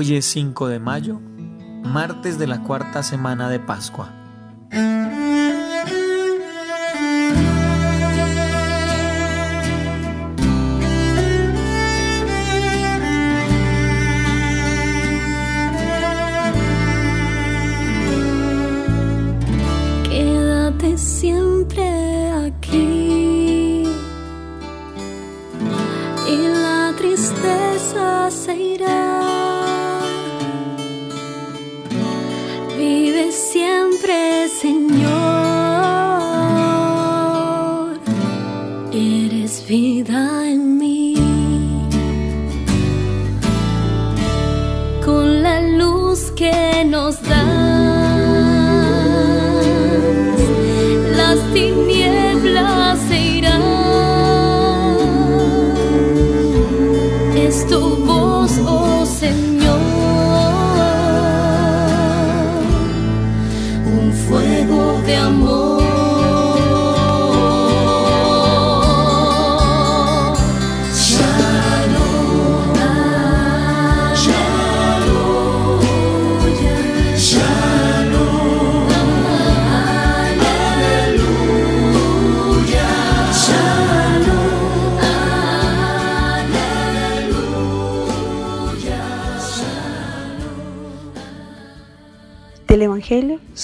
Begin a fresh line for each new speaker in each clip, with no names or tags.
Hoy es 5 de mayo, martes de la cuarta semana de Pascua.
Quédate siempre aquí y la tristeza se irá. Siempre,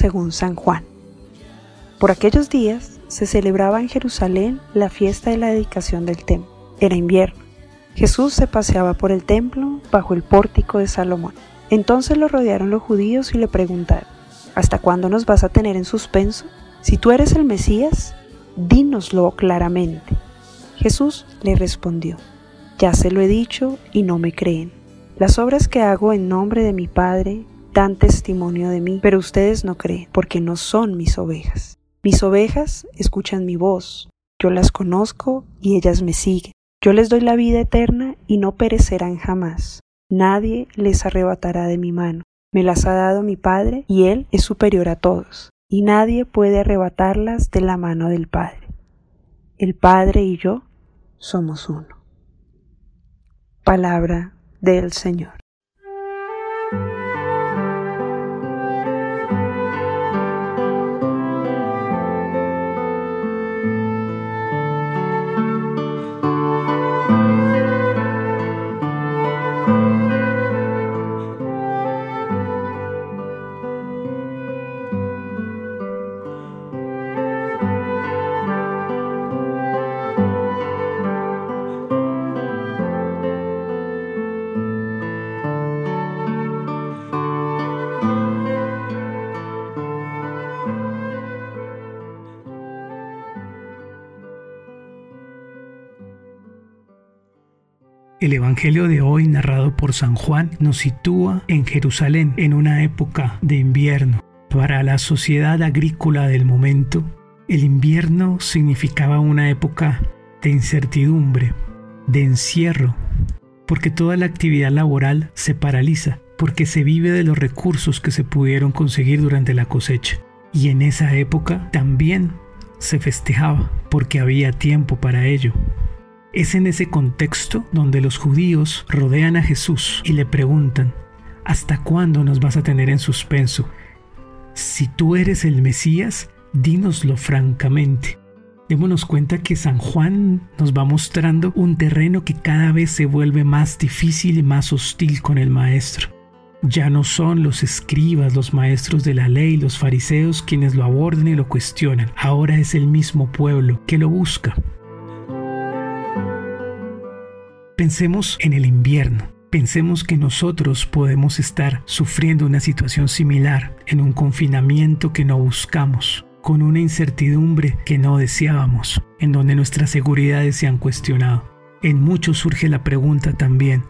según San Juan. Por aquellos días se celebraba en Jerusalén la fiesta de la dedicación del templo. Era invierno. Jesús se paseaba por el templo bajo el pórtico de Salomón. Entonces lo rodearon los judíos y le preguntaron, ¿Hasta cuándo nos vas a tener en suspenso? Si tú eres el Mesías, dínoslo claramente. Jesús le respondió, Ya se lo he dicho y no me creen. Las obras que hago en nombre de mi Padre dan testimonio de mí, pero ustedes no creen, porque no son mis ovejas. Mis ovejas escuchan mi voz, yo las conozco y ellas me siguen. Yo les doy la vida eterna y no perecerán jamás. Nadie les arrebatará de mi mano. Me las ha dado mi Padre y Él es superior a todos, y nadie puede arrebatarlas de la mano del Padre. El Padre y yo somos uno. Palabra del Señor.
Evangelio de hoy, narrado por San Juan, nos sitúa en Jerusalén en una época de invierno. Para la sociedad agrícola del momento, el invierno significaba una época de incertidumbre, de encierro, porque toda la actividad laboral se paraliza, porque se vive de los recursos que se pudieron conseguir durante la cosecha. Y en esa época también se festejaba, porque había tiempo para ello. Es en ese contexto donde los judíos rodean a Jesús y le preguntan, ¿hasta cuándo nos vas a tener en suspenso? Si tú eres el Mesías, dínoslo francamente. Démonos cuenta que San Juan nos va mostrando un terreno que cada vez se vuelve más difícil y más hostil con el Maestro. Ya no son los escribas, los maestros de la ley, los fariseos quienes lo abordan y lo cuestionan. Ahora es el mismo pueblo que lo busca. Pensemos en el invierno. Pensemos que nosotros podemos estar sufriendo una situación similar en un confinamiento que no buscamos, con una incertidumbre que no deseábamos, en donde nuestras seguridades se han cuestionado. En muchos surge la pregunta también,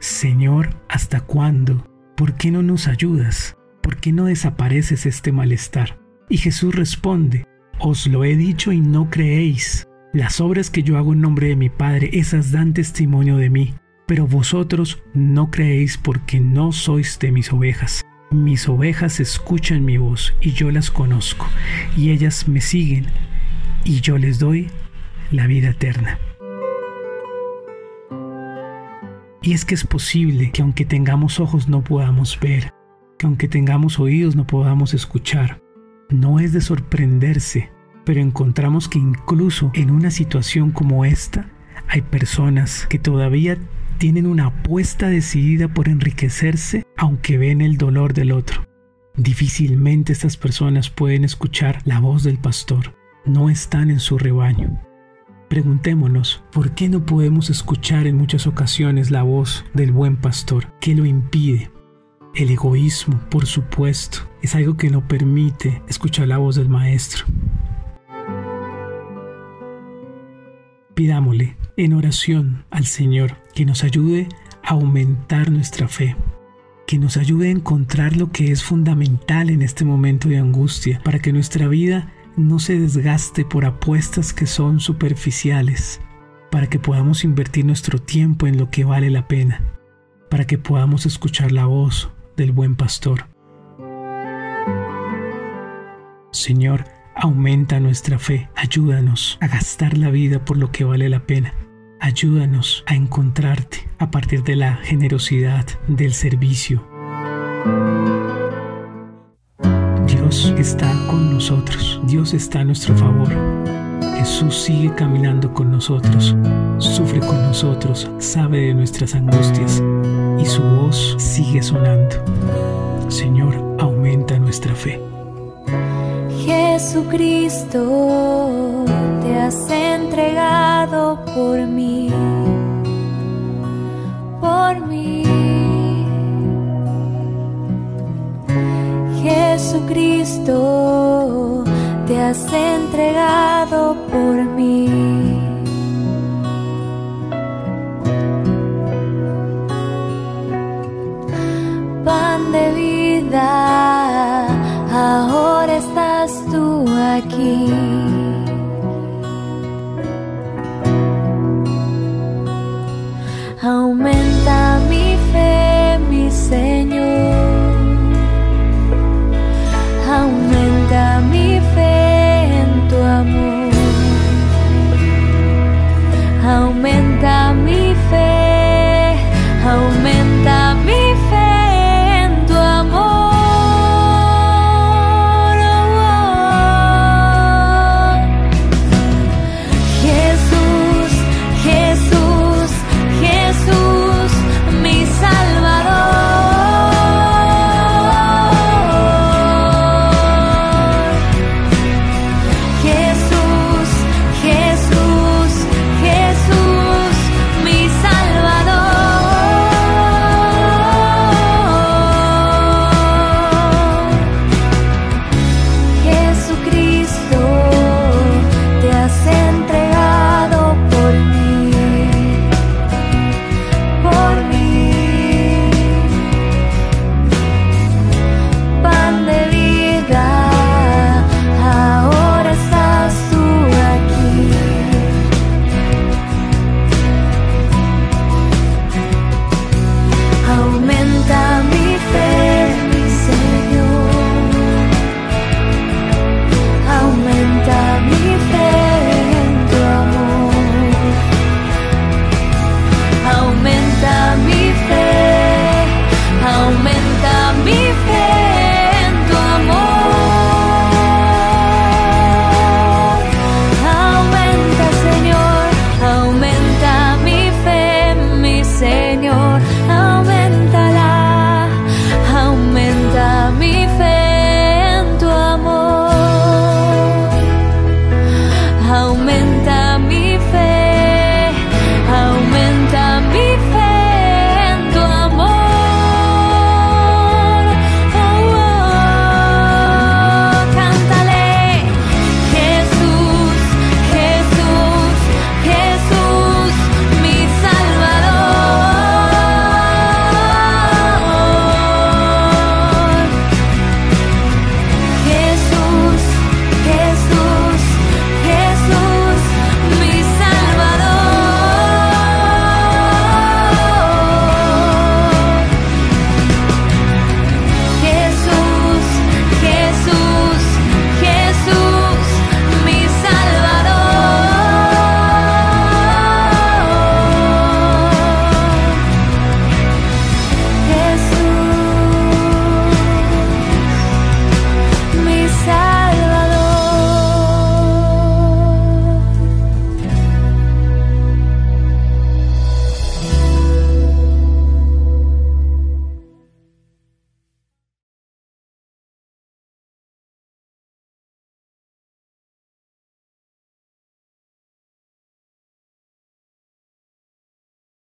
Señor, ¿hasta cuándo? ¿Por qué no nos ayudas? ¿Por qué no desapareces este malestar? Y Jesús responde, Os lo he dicho y no creéis. Las obras que yo hago en nombre de mi Padre, esas dan testimonio de mí, pero vosotros no creéis porque no sois de mis ovejas. Mis ovejas escuchan mi voz y yo las conozco, y ellas me siguen, y yo les doy la vida eterna. Y es que es posible que aunque tengamos ojos no podamos ver, que aunque tengamos oídos no podamos escuchar. No es de sorprenderse, pero encontramos que incluso en una situación como esta hay personas que todavía tienen una apuesta decidida por enriquecerse aunque ven el dolor del otro. Difícilmente estas personas pueden escuchar la voz del pastor, no están en su rebaño. Preguntémonos, ¿por qué no podemos escuchar en muchas ocasiones la voz del buen pastor? ¿Qué lo impide? El egoísmo, por supuesto, es algo que no permite escuchar la voz del maestro. Pidámosle en oración al Señor que nos ayude a aumentar nuestra fe, que nos ayude a encontrar lo que es fundamental en este momento de angustia, para que nuestra vida no se desgaste por apuestas que son superficiales, para que podamos invertir nuestro tiempo en lo que vale la pena, para que podamos escuchar la voz del buen pastor. Señor, aumenta nuestra fe, ayúdanos a gastar la vida por lo que vale la pena. Ayúdanos a encontrarte a partir de la generosidad del servicio. Dios está con nosotros, Dios está a nuestro favor. Jesús sigue caminando con nosotros, sufre con nosotros, sabe de nuestras angustias y su voz sigue sonando. Señor, aumenta nuestra fe.
Jesucristo, te has entregado por mí, por mí. Jesucristo, te has entregado por mí